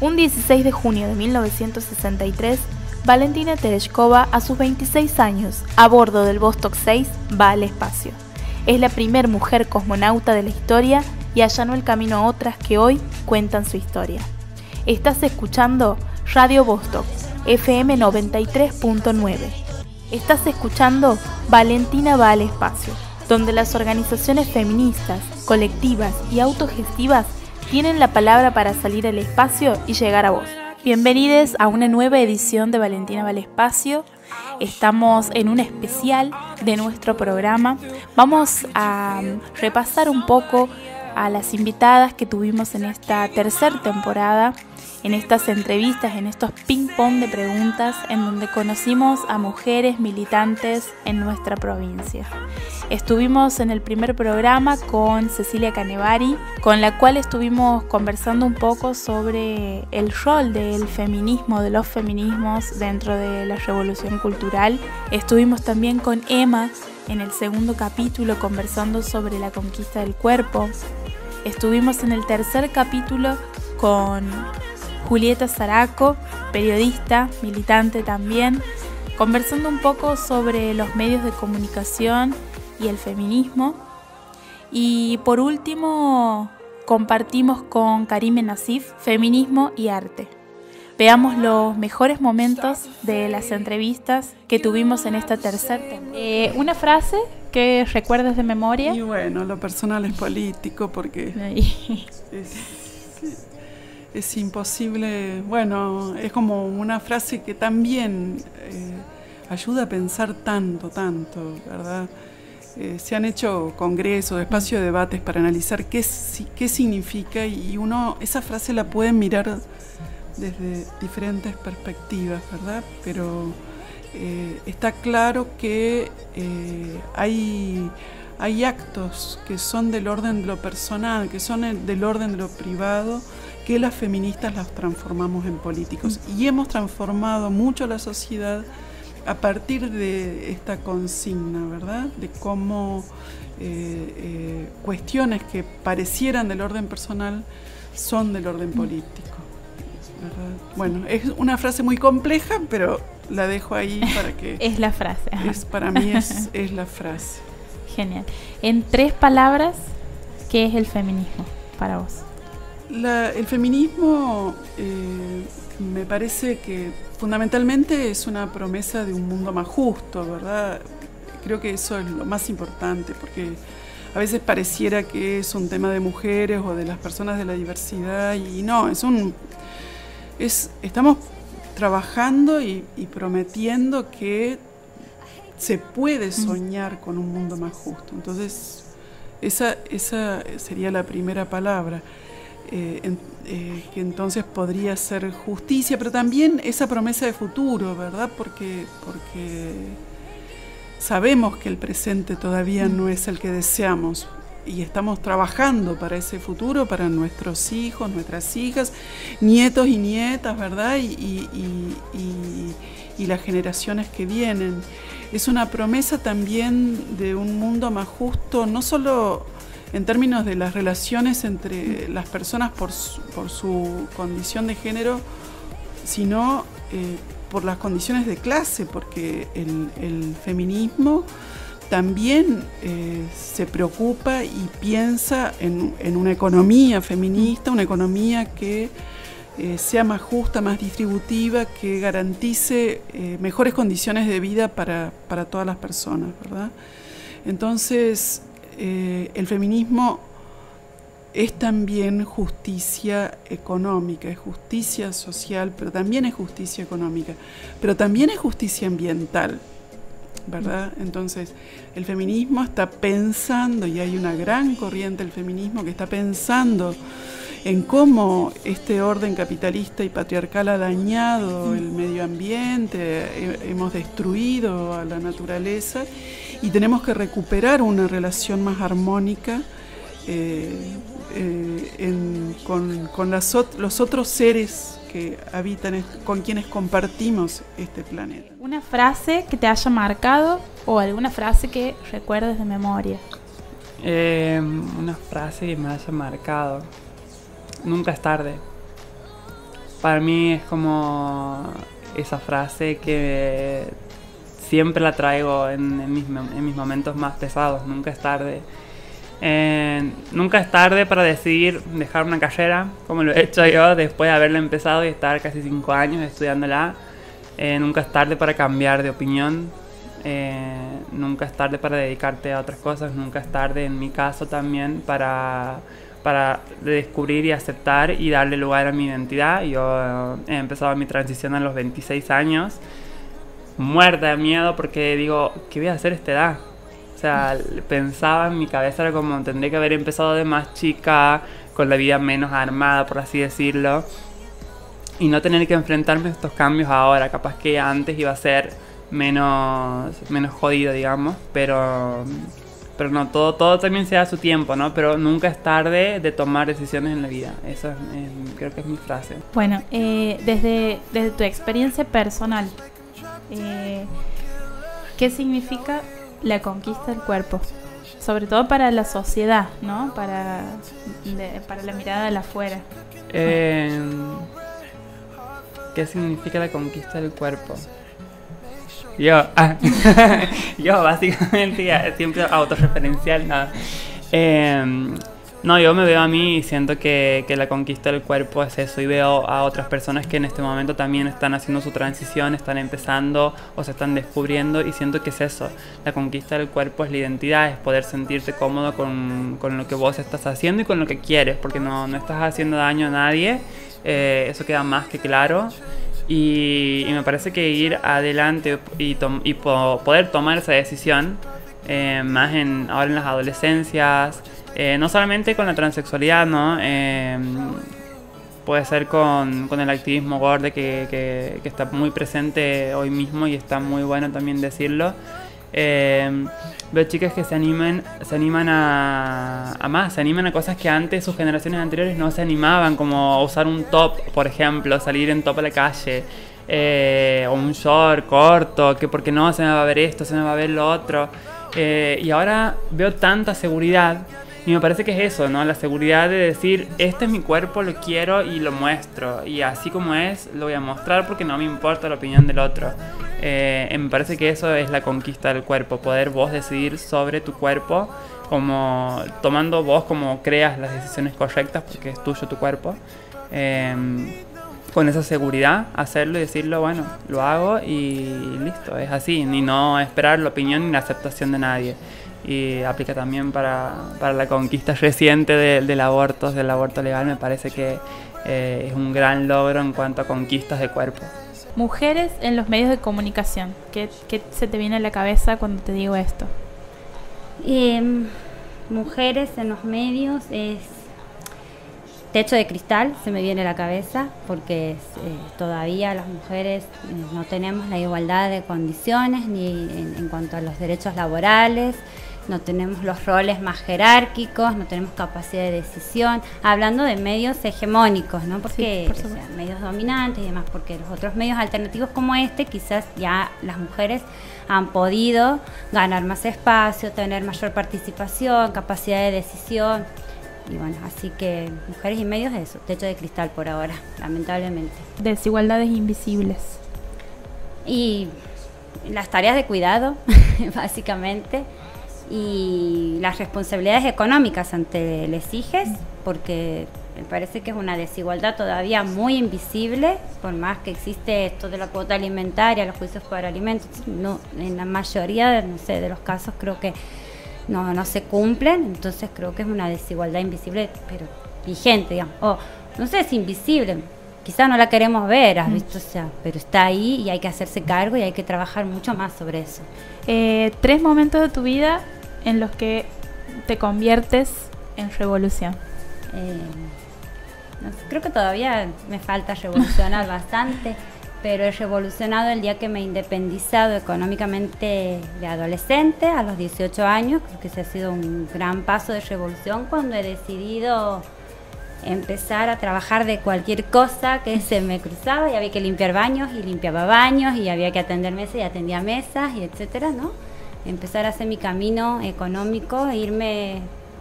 Un 16 de junio de 1963, Valentina Tereshkova, a sus 26 años, a bordo del Vostok 6, va al espacio. Es la primer mujer cosmonauta de la historia y allanó el camino a otras que hoy cuentan su historia. Estás escuchando Radio Vostok, FM 93.9. Estás escuchando Valentina va al espacio, donde las organizaciones feministas, colectivas y autogestivas tienen la palabra para salir al espacio y llegar a vos. Bienvenidos a una nueva edición de Valentina va al espacio. Estamos en un especial de nuestro programa. Vamos a repasar un poco a las invitadas que tuvimos en esta tercera temporada, en estas entrevistas, en estos ping-pong de preguntas, en donde conocimos a mujeres militantes en nuestra provincia. Estuvimos en el primer programa con Cecilia Canevari, con la cual estuvimos conversando un poco sobre el rol del feminismo, de los feminismos dentro de la revolución cultural. Estuvimos también con Emma en el segundo capítulo conversando sobre la conquista del cuerpo. Estuvimos en el tercer capítulo con Julieta Zaraco, periodista, militante también, conversando un poco sobre los medios de comunicación y el feminismo. Y por último, compartimos con Karime Nasif feminismo y arte. Veamos los mejores momentos de las entrevistas que tuvimos en esta tercera eh, una frase que recuerdes de memoria. Y bueno, lo personal es político porque es, es, imposible, bueno, es como una frase que también eh, ayuda a pensar tanto, tanto, ¿verdad? Eh, se han hecho congresos, espacios de debates para analizar qué, qué significa y uno esa frase la puede mirar desde diferentes perspectivas, ¿verdad? Pero eh, está claro que hay, hay actos que son del orden de lo personal, que son del orden de lo privado, que las feministas las transformamos en políticos. Y hemos transformado mucho la sociedad a partir de esta consigna, ¿verdad? De cómo eh, cuestiones que parecieran del orden personal son del orden político. Bueno, es una frase muy compleja, pero la dejo ahí para que... es la frase. Es, para mí es, es la frase. Genial. En tres palabras, ¿qué es el feminismo para vos? el feminismo eh, me parece que fundamentalmente es una promesa de un mundo más justo, ¿verdad? Creo que eso es lo más importante, porque a veces pareciera que es un tema de mujeres o de las personas de la diversidad, y no, es un es, estamos trabajando y, prometiendo que se puede soñar con un mundo más justo. Entonces, esa, esa sería la primera palabra, eh, eh, que entonces podría ser justicia, pero también esa promesa de futuro, ¿verdad? Porque, porque sabemos que el presente todavía no es el que deseamos, y estamos trabajando para ese futuro, para nuestros hijos, nuestras hijas, nietos y nietas, ¿verdad? Y, las generaciones que vienen. Es una promesa también de un mundo más justo, no solo en términos de las relaciones entre las personas por su, condición de género, sino eh, por las condiciones de clase, porque el feminismo también eh, se preocupa y piensa en, una economía feminista, una economía que eh, sea más justa, más distributiva, que garantice eh, mejores condiciones de vida para, todas las personas, ¿verdad? Entonces, el feminismo es también justicia económica, es justicia social, pero también es justicia económica, pero también es justicia ambiental. ¿Verdad? Entonces, el feminismo está pensando, y hay una gran corriente del feminismo que está pensando en cómo este orden capitalista y patriarcal ha dañado el medio ambiente, hemos destruido a la naturaleza y tenemos que recuperar una relación más armónica eh, eh, con, los otros seres que habitan, con quienes compartimos este planeta. Una frase que te haya marcado o alguna frase que recuerdes de memoria. Eh, una frase que me haya marcado. Nunca es tarde. Para mí es como esa frase que siempre la traigo en, mis, momentos más pesados. Nunca es tarde. Eh, nunca es tarde para decidir dejar una carrera, como lo he hecho yo después de haberla empezado y estar casi cinco años estudiándola. Eh, nunca es tarde para cambiar de opinión. Eh, nunca es tarde para dedicarte a otras cosas. Nunca es tarde, en mi caso también, para, para descubrir y aceptar y darle lugar a mi identidad. Yo he empezado mi transición a los 26 años muerta de miedo porque digo, ¿qué voy a hacer a esta edad? Sea, pensaba en mi cabeza, era como, tendría que haber empezado de más chica, con la vida menos armada, por así decirlo, y no tener que enfrentarme a estos cambios ahora. Capaz que antes iba a ser menos, menos jodido, digamos, pero, pero no, todo, todo también se da a su tiempo, ¿no? Pero nunca es tarde de tomar decisiones en la vida. Eso creo que es mi frase. Bueno, eh, desde, desde tu experiencia personal, eh, ¿qué significa la conquista del cuerpo? Sobre todo para la sociedad, ¿no? Para, para la mirada de afuera. Eh, ¿Qué significa la conquista del cuerpo? Yo, ah, yo básicamente siempre autorreferencial, nada. Eh, no, yo me veo a mí y siento que, que, la conquista del cuerpo es eso y veo a otras personas que en este momento también están haciendo su transición, están empezando o se están descubriendo y siento que es eso. La conquista del cuerpo es la identidad, es poder sentirte cómodo con, con lo que vos estás haciendo y con lo que quieres, porque no, no estás haciendo daño a nadie, eh, eso queda más que claro. Y, me parece que ir adelante y, y poder tomar esa decisión, eh, más en, ahora en las adolescencias, eh, no solamente con la transexualidad, ¿no? Eh, puede ser con, con, el activismo gordo que, que, está muy presente hoy mismo y está muy bueno también decirlo. Eh, veo chicas que se animan, se animan a, a, más, se animan a cosas que antes sus generaciones anteriores no se animaban, como usar un top, por ejemplo, salir en top a la calle, o un short corto, que porque no se me va a ver esto, se me va a ver lo otro. y ahora veo tanta seguridad y me parece que es eso, ¿no? La seguridad de decir, este es mi cuerpo, lo quiero y lo muestro. Y así como es, lo voy a mostrar porque no me importa la opinión del otro. Eh, me parece que eso es la conquista del cuerpo, poder vos decidir sobre tu cuerpo, como tomando vos como creas las decisiones correctas porque es tuyo tu cuerpo. Em, con esa seguridad, hacerlo y decirlo, bueno, lo hago y listo, es así, ni no esperar la opinión ni la aceptación de nadie y aplica también para, para la conquista reciente del aborto, del aborto legal, me parece que eh, es un gran logro en cuanto a conquistas de cuerpo. Mujeres en los medios de comunicación, ¿qué, qué se te viene a la cabeza cuando te digo esto? Em, mujeres en los medios es techo de cristal, se me viene a la cabeza, porque eh, todavía las mujeres eh, no tenemos la igualdad de condiciones ni en cuanto a los derechos laborales no tenemos los roles más jerárquicos, no tenemos capacidad de decisión, hablando de medios hegemónicos, ¿no? Porque medios dominantes y demás, porque los otros medios alternativos como este, quizás ya las mujeres han podido ganar más espacio, tener mayor participación, capacidad de decisión. Y bueno, así que mujeres y medios eso, techo de cristal por ahora, lamentablemente. Desigualdades invisibles. Y las tareas de cuidado, básicamente y las responsabilidades económicas ante les hijes, porque me parece que es una desigualdad todavía muy invisible, por más que existe esto de la cuota alimentaria, los juicios por alimentos, no, en la mayoría no sé, de los casos creo que no, no se cumplen, entonces creo que es una desigualdad invisible, pero vigente, digamos. O no sé, es invisible, quizás no la queremos ver, ¿has mm. visto? O sea, pero está ahí y hay que hacerse cargo y hay que trabajar mucho más sobre eso. Eh, tres momentos de tu vida en los que te conviertes en revolución? Eh, creo que todavía me falta revolucionar bastante, pero he revolucionado el día que me he independizado económicamente de adolescente, a los 18 años, creo que ese ha sido un gran paso de revolución cuando he decidido empezar a trabajar de cualquier cosa que se me cruzaba y había que limpiar baños y limpiaba baños y había que atender mesas y atendía mesas y etcétera, ¿no? Empezar a hacer mi camino económico, e irme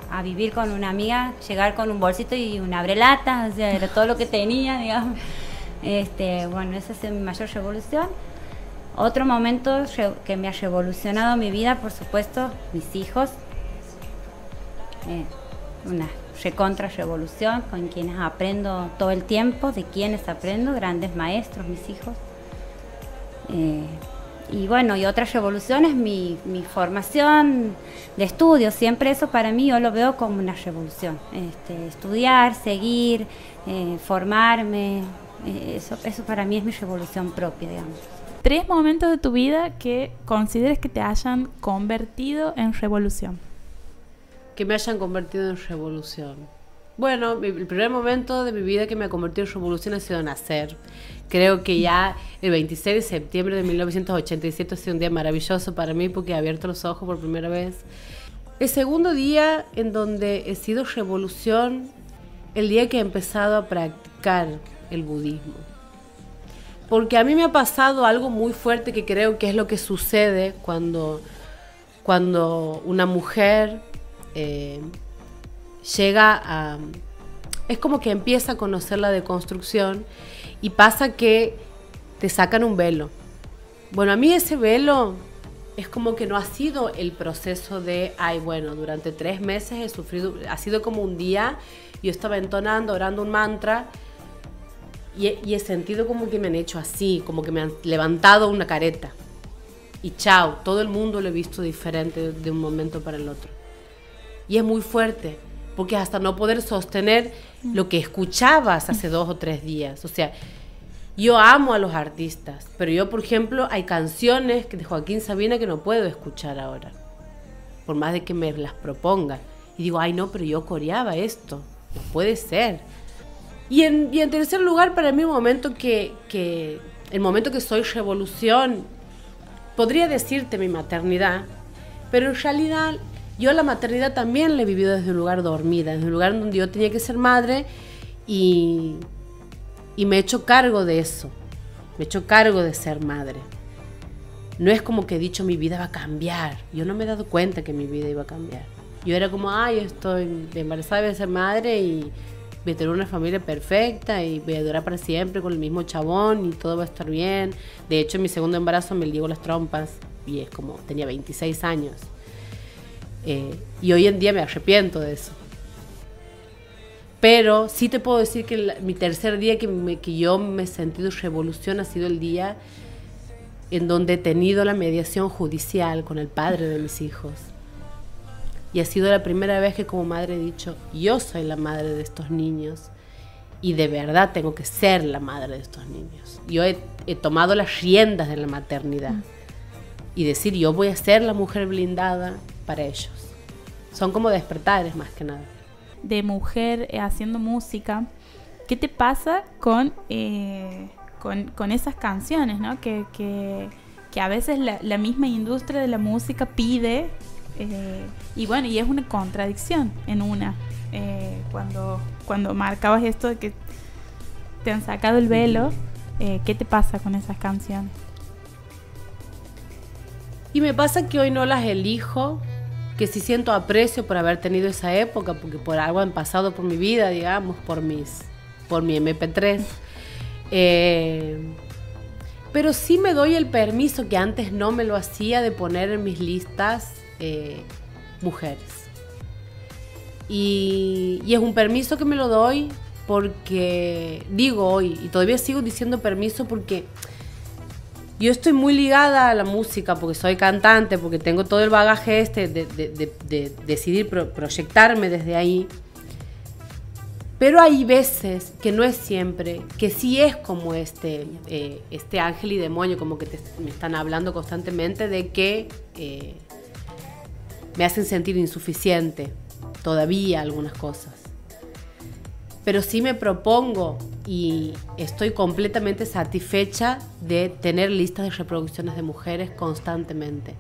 a vivir con una amiga, llegar con un bolsito y una abrelata, o sea, era todo lo que tenía, digamos. Este, bueno, esa es mi mayor revolución. Otro momento que me ha revolucionado mi vida, por supuesto, mis hijos. Eh, una recontra revolución con quienes aprendo todo el tiempo, de quienes aprendo, grandes maestros, mis hijos. Eh, y bueno, y otra revolución es mi, mi, formación de estudio. Siempre eso para mí yo lo veo como una revolución. Este, estudiar, seguir, eh, formarme, eh, eso, eso para mí es mi revolución propia, digamos. Tres momentos de tu vida que consideres que te hayan convertido en revolución que me hayan convertido en revolución. Bueno, el primer momento de mi vida que me ha convertido en revolución ha sido nacer. Creo que ya el 26 de septiembre de 1987 ha sido un día maravilloso para mí porque he abierto los ojos por primera vez. El segundo día en donde he sido revolución, el día que he empezado a practicar el budismo. Porque a mí me ha pasado algo muy fuerte que creo que es lo que sucede cuando, cuando una mujer eh, llega a... Es como que empieza a conocer la deconstrucción y pasa que te sacan un velo. Bueno, a mí ese velo es como que no ha sido el proceso de, ay, bueno, durante tres meses he sufrido, ha sido como un día, yo estaba entonando, orando un mantra y he, sentido como que me han hecho así, como que me han levantado una careta. Y chao, todo el mundo lo he visto diferente de un momento para el otro. Y es muy fuerte, porque hasta no poder sostener lo que escuchabas hace dos o tres días. O sea, yo amo a los artistas, pero yo, por ejemplo, hay canciones de Joaquín Sabina que no puedo escuchar ahora, por más de que me las proponga. Y digo, ay no, pero yo coreaba esto, no puede ser. Y en, y en tercer lugar, para mí, un momento que, que, el momento que soy revolución, podría decirte mi maternidad, pero en realidad yo la maternidad también la he vivido desde un lugar dormida, desde un lugar donde yo tenía que ser madre y, y me he hecho cargo de eso. Me he hecho cargo de ser madre. No es como que he dicho mi vida va a cambiar. Yo no me he dado cuenta que mi vida iba a cambiar. Yo era como, ay, estoy embarazada, voy a ser madre y voy a tener una familia perfecta y voy a durar para siempre con el mismo chabón y todo va a estar bien. De hecho, en mi segundo embarazo me ligo las trompas y es como, tenía 26 años. Eh, y hoy en día me arrepiento de eso. Pero sí te puedo decir que mi tercer día que, yo me he sentido revolución ha sido el día en donde he tenido la mediación judicial con el padre de mis hijos. Y ha sido la primera vez que como madre he dicho, yo soy la madre de estos niños y de verdad tengo que ser la madre de estos niños. Yo he tomado las riendas de la maternidad y decir, yo voy a ser la mujer blindada para ellos. Son como despertares más que nada. De mujer eh, haciendo música, ¿qué te pasa con, eh, con, esas canciones, ¿no? que, que, a veces la, misma industria de la música pide? Eh, y bueno, y es una contradicción en una. cuando, cuando marcabas esto de que te han sacado el velo, ¿qué te pasa con esas canciones? Y me pasa que hoy no las elijo, que sí siento aprecio por haber tenido esa época, porque por algo han pasado por mi vida, digamos, por mis, por mi MP3. Eh, pero sí me doy el permiso que antes no me lo hacía de poner en mis listas eh, mujeres. Y, y es un permiso que me lo doy porque digo hoy, y todavía sigo diciendo permiso porque yo estoy muy ligada a la música porque soy cantante, porque tengo todo el bagaje este de, decidir proyectarme desde ahí. Pero hay veces que no es siempre, que sí es como este, eh, este ángel y demonio, como que me están hablando constantemente de que eh, me hacen sentir insuficiente todavía algunas cosas. Pero sí me propongo y estoy completamente satisfecha de tener listas de reproducciones de mujeres constantemente.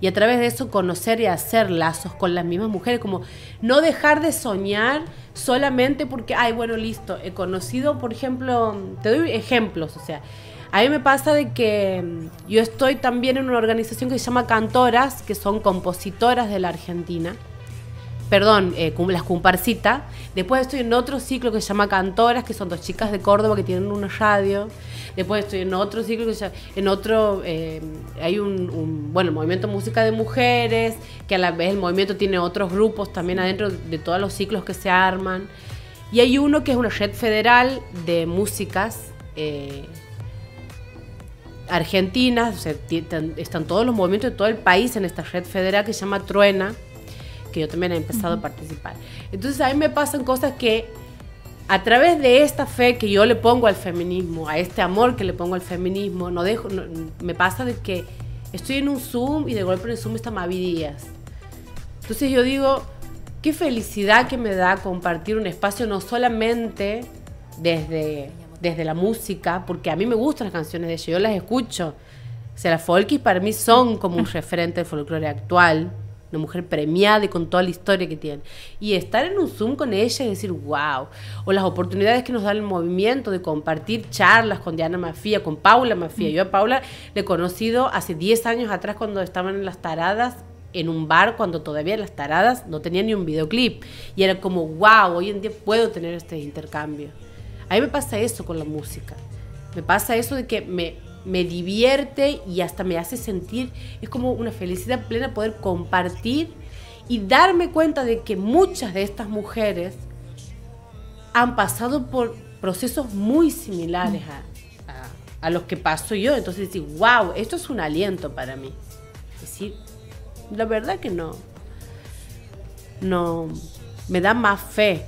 Y a través de eso conocer y hacer lazos con las mismas mujeres, como no dejar de soñar solamente porque, ay, bueno, listo, he conocido, por ejemplo, te doy ejemplos, o sea, a mí me pasa de que mm, yo estoy también en una organización que se llama Cantoras, que son compositoras de la Argentina, perdón, eh, las Cumparcita. Después estoy en otro ciclo que se llama Cantoras, que son dos chicas de Córdoba que tienen una radio. Después estoy en otro ciclo que se llama, en otro, eh, hay un, un, bueno, el movimiento música de mujeres, que a la vez el movimiento tiene otros grupos también adentro de todos los ciclos que se arman. Y hay uno que es una red federal de músicas eh, argentinas, o sea, están todos los movimientos de todo el país en esta red federal que se llama Truena, que yo también he empezado a participar. Entonces a mí me pasan cosas que a través de esta fe que yo le pongo al feminismo, a este amor que le pongo al feminismo, no dejo, no- me pasa de que estoy en un Zoom y de golpe en el Zoom está Mavi Díaz. Entonces yo digo, qué felicidad que me da compartir un espacio no solamente desde, desde la música, porque a mí me gustan las canciones de ella, yo las escucho. O sea, las folkis para mí son como un referente del folclore actual, una mujer premiada y con toda la historia que tiene. Y estar en un Zoom con ella y decir, wow, o las oportunidades que nos da el movimiento de compartir charlas con Diana Mafía, con Paula Mafía. Yo a Paula le he conocido hace 10 años atrás cuando estaban en las taradas en un bar cuando todavía las taradas no tenían ni un videoclip. Y era como, wow, hoy en día puedo tener este intercambio. A mí me pasa eso con la música. Me pasa eso de que me, me divierte y hasta me hace sentir, es como una felicidad plena poder compartir y darme cuenta de que muchas de estas mujeres han pasado por procesos muy similares a, a- los que paso yo. Entonces decir, wow, esto es un aliento para mí. Es decir, la verdad que no. No. Me da más fe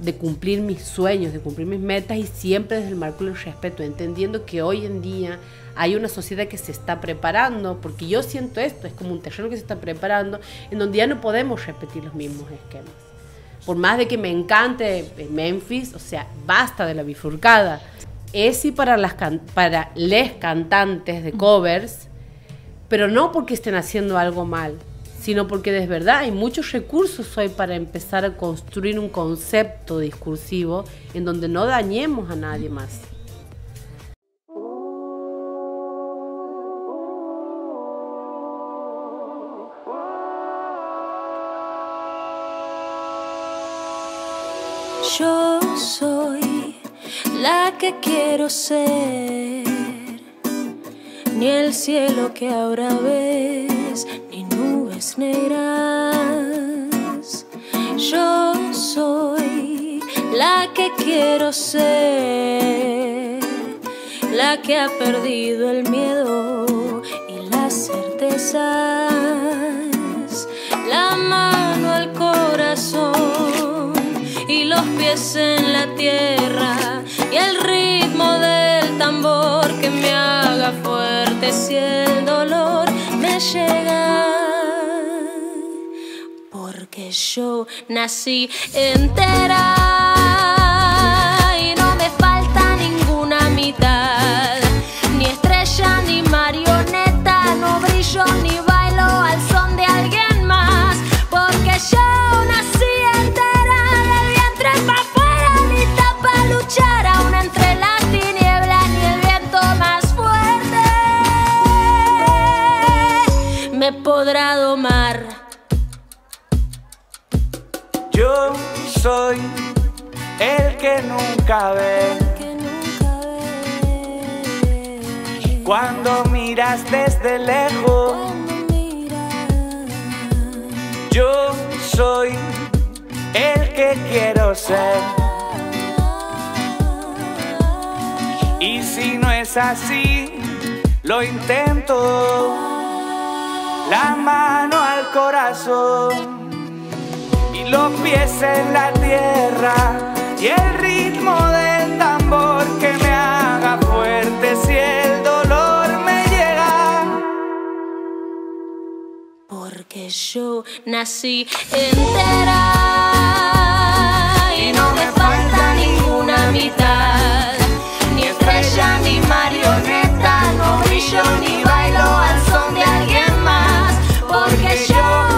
de cumplir mis sueños, de cumplir mis metas y siempre desde el marco del respeto, entendiendo que hoy en día hay una sociedad que se está preparando, porque yo siento esto, es como un terreno que se está preparando, en donde ya no podemos repetir los mismos esquemas. Por más de que me encante Memphis, o sea, basta de la bifurcada. Es sí para las para les cantantes de covers, pero no porque estén haciendo algo mal, sino porque de verdad hay muchos recursos hoy para empezar a construir un concepto discursivo en donde no dañemos a nadie más. Yo soy la que quiero ser, ni el cielo que ahora ves, negras. Yo soy la que quiero ser, la que ha perdido el miedo y las certezas, la mano al corazón y los pies en la tierra y el ritmo del tambor que me haga fuerte si el dolor me llega. Porque yo nací entera y no me falta ninguna mitad, ni estrella ni marioneta, soy el que nunca ve cuando miras desde lejos. Yo soy el que quiero ser. Y si no es así, lo intento. La mano al corazón los pies en la tierra y el ritmo del tambor que me haga fuerte si el dolor me llega. Porque yo nací entera y no me falta ninguna mitad, ni estrella ni marioneta, no brillo ni bailo al son de alguien más, porque yo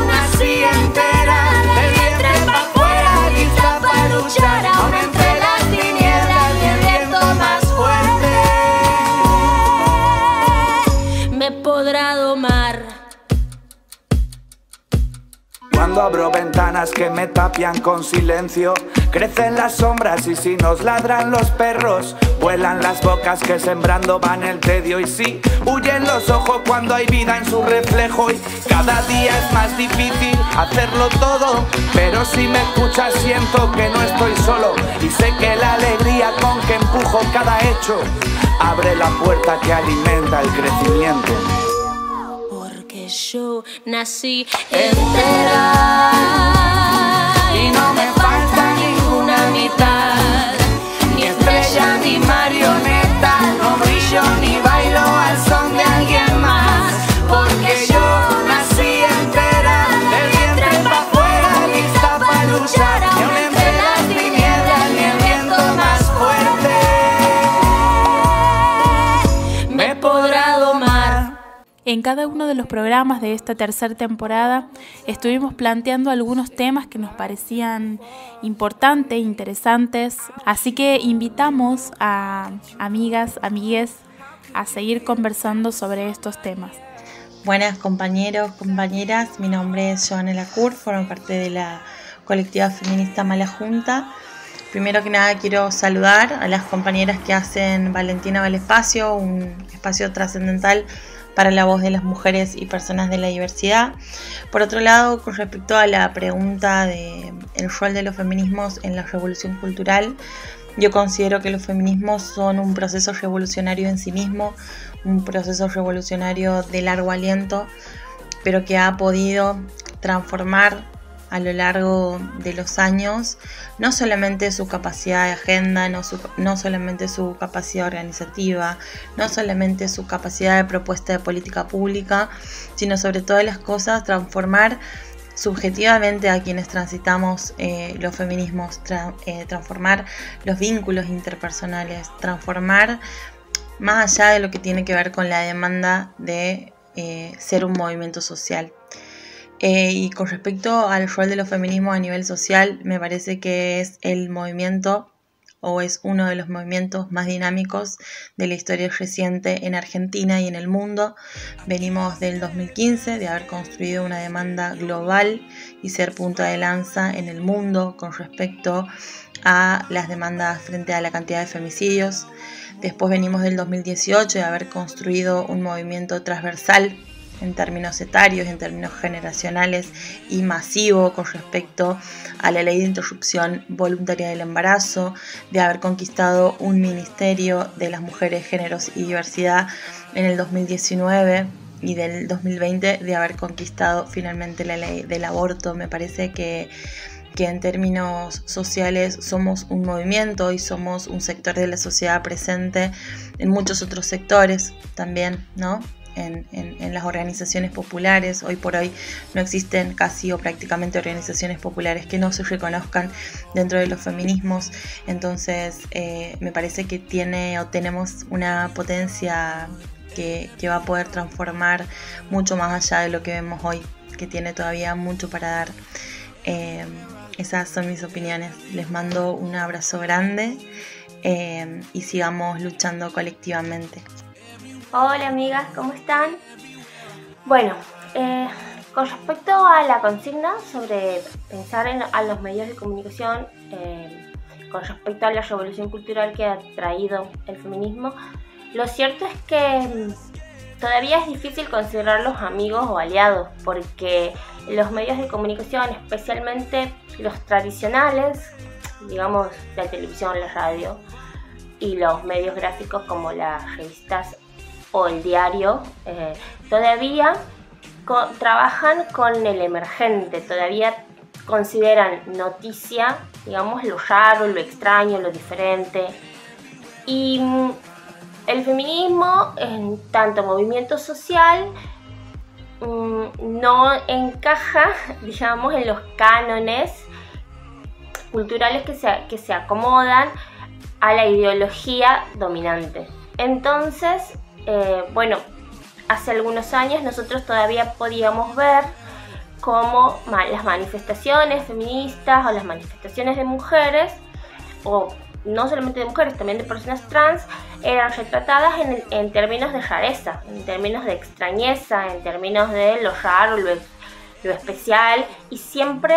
Abro ventanas que me tapian con silencio. Crecen las sombras y si nos ladran los perros, vuelan las bocas que sembrando van el tedio. Y sí, huyen los ojos cuando hay vida en su reflejo. Y cada día es más difícil hacerlo todo. Pero si me escuchas, siento que no estoy solo. Y sé que la alegría con que empujo cada hecho abre la puerta que alimenta el crecimiento. Yo nací entera En cada uno de los programas de esta tercera temporada estuvimos planteando algunos temas que nos parecían importantes, interesantes, así que invitamos a amigas, amigues a seguir conversando sobre estos temas. Buenas compañeros, compañeras, mi nombre es Joana Lacour, formo parte de la colectiva feminista Mala Junta. Primero que nada quiero saludar a las compañeras que hacen Valentina Vale Espacio, un espacio trascendental para la voz de las mujeres y personas de la diversidad. Por otro lado, con respecto a la pregunta de el rol de los feminismos en la revolución cultural, yo considero que los feminismos son un proceso revolucionario en sí mismo, un proceso revolucionario de largo aliento, pero que ha podido transformar a lo largo de los años no solamente su capacidad de agenda, no, su- no solamente su capacidad organizativa, no solamente su capacidad de propuesta de política pública, sino sobre todas las cosas transformar subjetivamente a quienes transitamos eh, los feminismos, eh, transformar los vínculos interpersonales, transformar más allá de lo que tiene que ver con la demanda de eh, ser un movimiento social. Eh, y con respecto al rol de los feminismos a nivel social, me parece que es el movimiento o es uno de los movimientos más dinámicos de la historia reciente en Argentina y en el mundo. Venimos del 2015 de haber construido una demanda global y ser punta de lanza en el mundo con respecto a las demandas frente a la cantidad de femicidios. Después venimos del 2018 de haber construido un movimiento transversal en términos etarios, en términos generacionales y masivo con respecto a la ley de interrupción voluntaria del embarazo, de haber conquistado un ministerio de las mujeres, géneros y diversidad en el 2019 y del 2020 de haber conquistado finalmente la ley del aborto. Me parece que que en términos sociales somos un movimiento y somos un sector de la sociedad presente en muchos otros sectores también, ¿no? En, en, en, las organizaciones populares. Hoy por hoy no existen casi o prácticamente organizaciones populares que no se reconozcan dentro de los feminismos. Entonces eh, me parece que tiene o tenemos una potencia que, que, va a poder transformar mucho más allá de lo que vemos hoy, que tiene todavía mucho para dar. Eh, esas son mis opiniones. Les mando un abrazo grande eh, y sigamos luchando colectivamente. Hola amigas, ¿cómo están? Bueno, eh, con respecto a la consigna sobre pensar en a los medios de comunicación, eh, con respecto a la revolución cultural que ha traído el feminismo, lo cierto es que mm, todavía es difícil considerarlos amigos o aliados, porque los medios de comunicación, especialmente los tradicionales, digamos la televisión, la radio y los medios gráficos como las revistas o el diario, eh, todavía trabajan con el emergente, todavía consideran noticia, digamos, lo raro, lo extraño, lo diferente. Y mm, el feminismo, en tanto movimiento social, mm, no encaja, digamos, en los cánones culturales que se, que se acomodan a la ideología dominante. Entonces, eh, bueno, hace algunos años nosotros todavía podíamos ver cómo las manifestaciones feministas o las manifestaciones de mujeres, o no solamente de mujeres, también de personas trans, eran retratadas en, términos de rareza, en términos de extrañeza, en términos de lo raro, lo, especial y siempre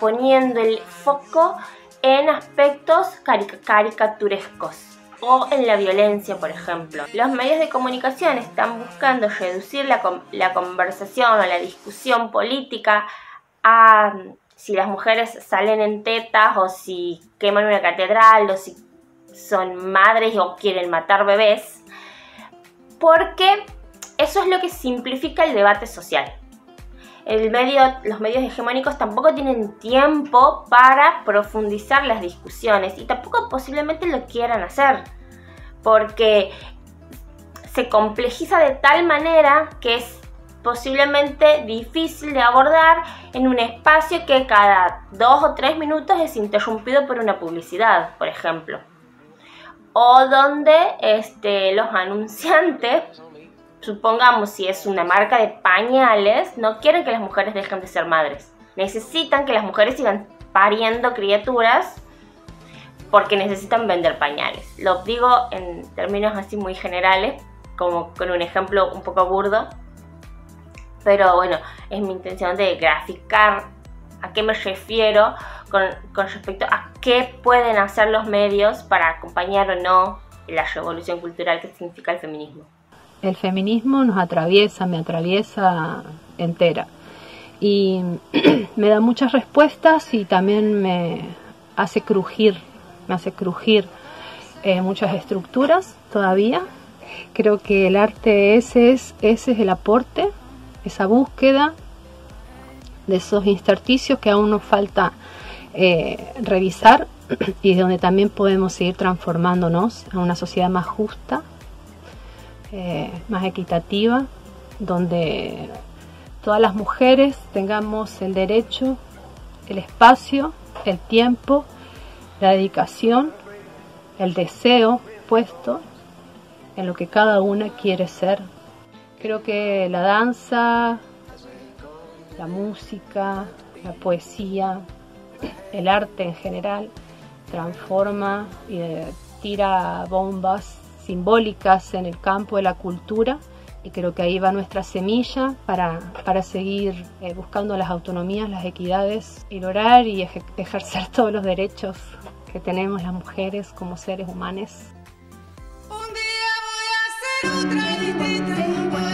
poniendo el foco en aspectos caric- caricaturescos o en la violencia, por ejemplo. Los medios de comunicación están buscando reducir la, con- la conversación o la discusión política a mm, si las mujeres salen en tetas o si queman una catedral o si son madres o quieren matar bebés, porque eso es lo que simplifica el debate social. El medio, los medios hegemónicos tampoco tienen tiempo para profundizar las discusiones y tampoco posiblemente lo quieran hacer, porque se complejiza de tal manera que es posiblemente difícil de abordar en un espacio que cada dos o tres minutos es interrumpido por una publicidad, por ejemplo. O donde este, los anunciantes, supongamos si es una marca de pañales, no quieren que las mujeres dejen de ser madres. Necesitan que las mujeres sigan pariendo criaturas porque necesitan vender pañales. Lo digo en términos así muy generales, como con un ejemplo un poco burdo, pero bueno, es mi intención de graficar a qué me refiero con, con respecto a qué pueden hacer los medios para acompañar o no la revolución cultural que significa el feminismo. El feminismo nos atraviesa, me atraviesa entera. Y me da muchas respuestas y también me hace crujir, me hace crujir eh, muchas estructuras todavía. Creo que el arte ese es, ese es el aporte, esa búsqueda de esos intersticios que aún nos falta eh, revisar y donde también podemos seguir transformándonos en una sociedad más justa, eh, más equitativa, donde todas las mujeres tengamos el derecho, el espacio, el tiempo, la dedicación, el deseo puesto en lo que cada una quiere ser. Creo que la danza, la música, la poesía, el arte en general transforma y tira bombas simbólicas en el campo de la cultura y creo que ahí va nuestra semilla para, para seguir eh, buscando las autonomías, las equidades y lograr y eje- ejercer todos los derechos que tenemos las mujeres como seres humanos. Un día voy a hacer otra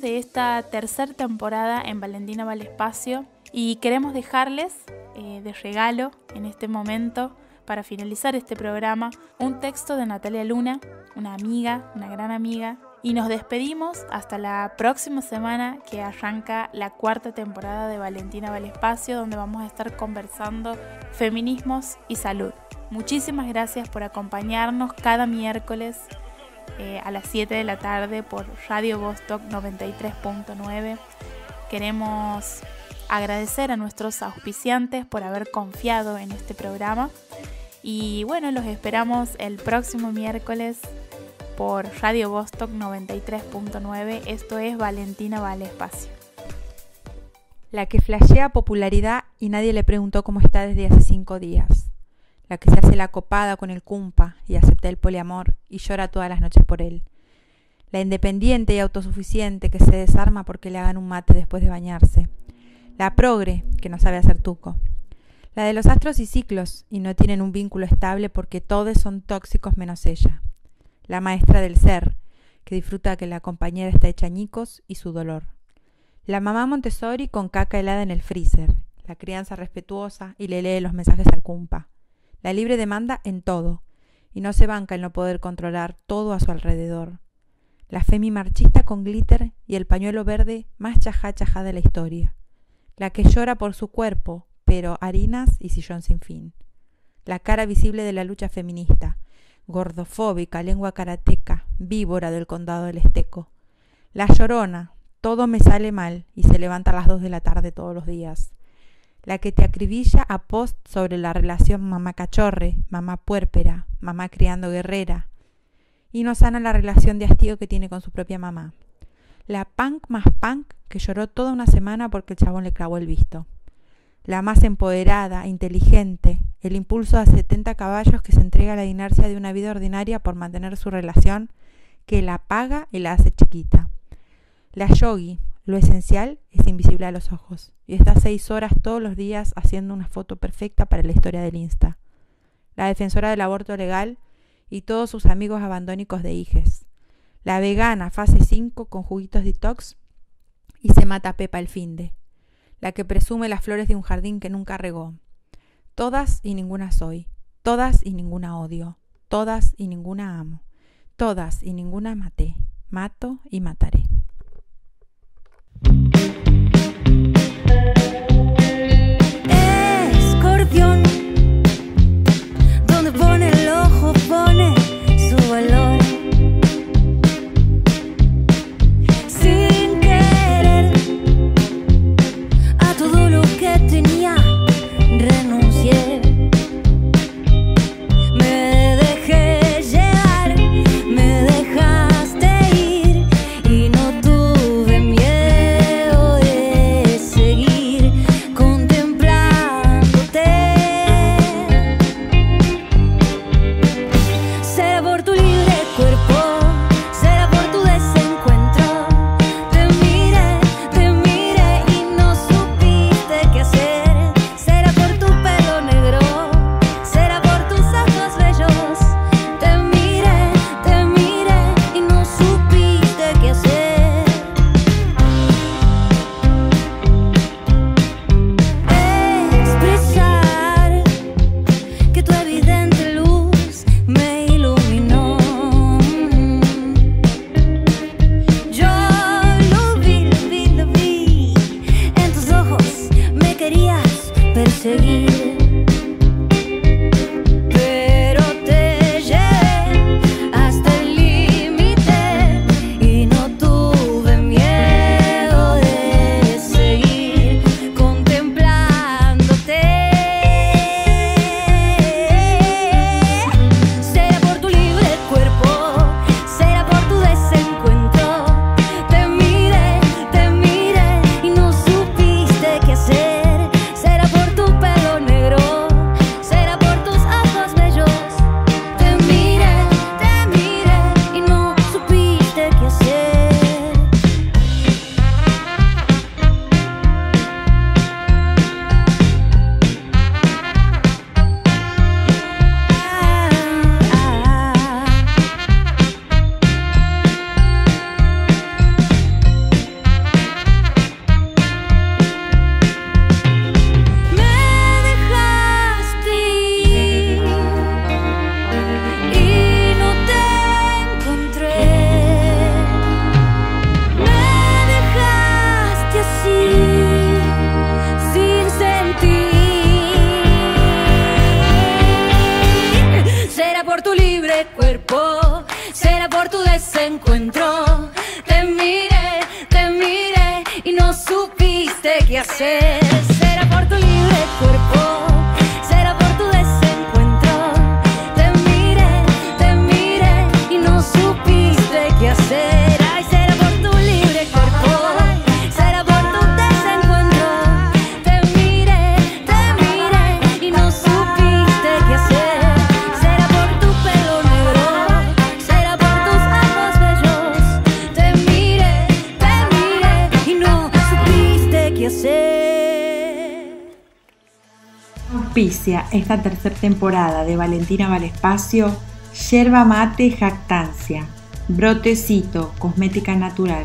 de esta tercera temporada en Valentina Vale Espacio y queremos dejarles eh, de regalo en este momento, para finalizar este programa, un texto de Natalia Luna, una amiga, una gran amiga, y nos despedimos hasta la próxima semana que arranca la cuarta temporada de Valentina Vale Espacio, donde vamos a estar conversando feminismos y salud. Muchísimas gracias por acompañarnos cada miércoles eh, a las 7 de la tarde por Radio Vostok 93.9. Queremos agradecer a nuestros auspiciantes por haber confiado en este programa. Y bueno, los esperamos el próximo miércoles por Radio Vostok 93.9. Esto es Valentina Vale Espacio. La que flashea popularidad y nadie le preguntó cómo está desde hace cinco días. La que se hace la copada con el cumpa y acepta el poliamor y llora todas las noches por él. La independiente y autosuficiente que se desarma porque le hagan un mate después de bañarse. La progre que no sabe hacer tuco. La de los astros y ciclos y no tienen un vínculo estable porque todos son tóxicos menos ella. La maestra del ser que disfruta que la compañera está hecha añicos y su dolor. La mamá Montessori con caca helada en el freezer. La crianza respetuosa y le lee los mensajes al cumpa. La libre demanda en todo y no se banca en no poder controlar todo a su alrededor. La femi marchista con glitter y el pañuelo verde más chajá chajá de la historia. La que llora por su cuerpo, pero harinas y sillón sin fin. La cara visible de la lucha feminista, gordofóbica, lengua karateca, víbora del condado del Esteco. La llorona, todo me sale mal y se levanta a las dos de la tarde todos los días. La que te acribilla a post sobre la relación mamá cachorre, mamá puérpera, mamá criando guerrera. Y no sana la relación de hastío que tiene con su propia mamá. La punk más punk que lloró toda una semana porque el chabón le clavó el visto. La más empoderada, inteligente, el impulso a 70 caballos que se entrega a la inercia de una vida ordinaria por mantener su relación, que la paga y la hace chiquita. La yogi, lo esencial, es invisible a los ojos, y está seis horas todos los días haciendo una foto perfecta para la historia del Insta. La defensora del aborto legal y todos sus amigos abandónicos de hijes. La vegana, fase 5, con juguitos detox y se mata a Pepa el finde. La que presume las flores de un jardín que nunca regó. Todas y ninguna soy. Todas y ninguna odio. Todas y ninguna amo. Todas y ninguna maté. Mato y mataré. Escorpión, Esta tercera temporada de Valentina Valespacio, Yerba Mate Jactancia, Brotecito, Cosmética Natural,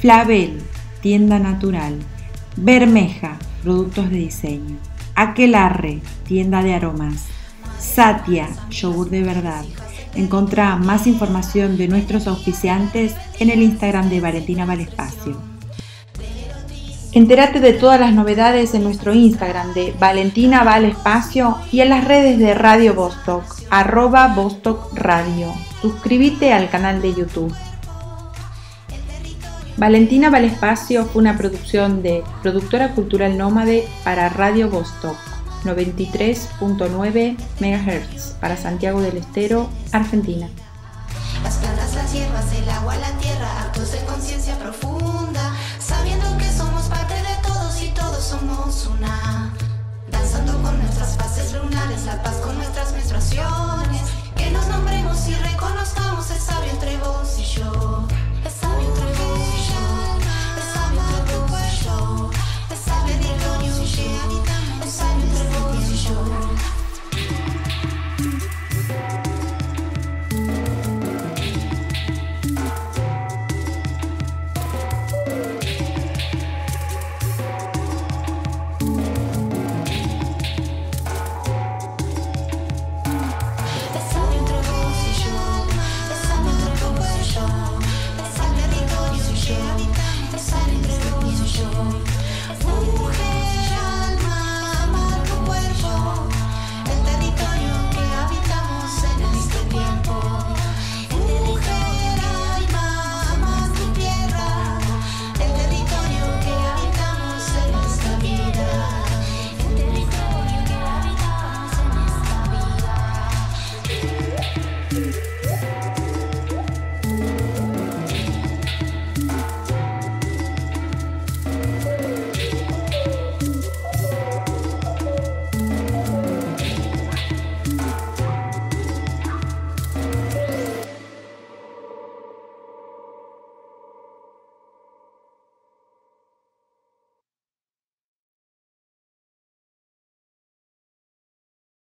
Flavel, Tienda Natural, Bermeja, Productos de Diseño, Aquelarre, Tienda de Aromas, Satia, Yogur de Verdad. Encontrá más información de nuestros auspiciantes en el Instagram de Valentina Valespacio. Entérate de todas las novedades en nuestro Instagram de Valentina Val Espacio y en las redes de Radio Vostok, arroba Vostok Radio. Suscríbete al canal de YouTube. Valentina Val Espacio fue una producción de Productora Cultural Nómade para Radio Vostok, 93.9 MHz para Santiago del Estero, Argentina. con nuestras fases lunares, la paz con nuestras menstruaciones. Que nos nombremos y reconozcamos el sabio entre vos y yo. El sabio entre vos y yo. El sabio entre vos y yo. El sabio entre vos y yo. El sabio entre vos y yo.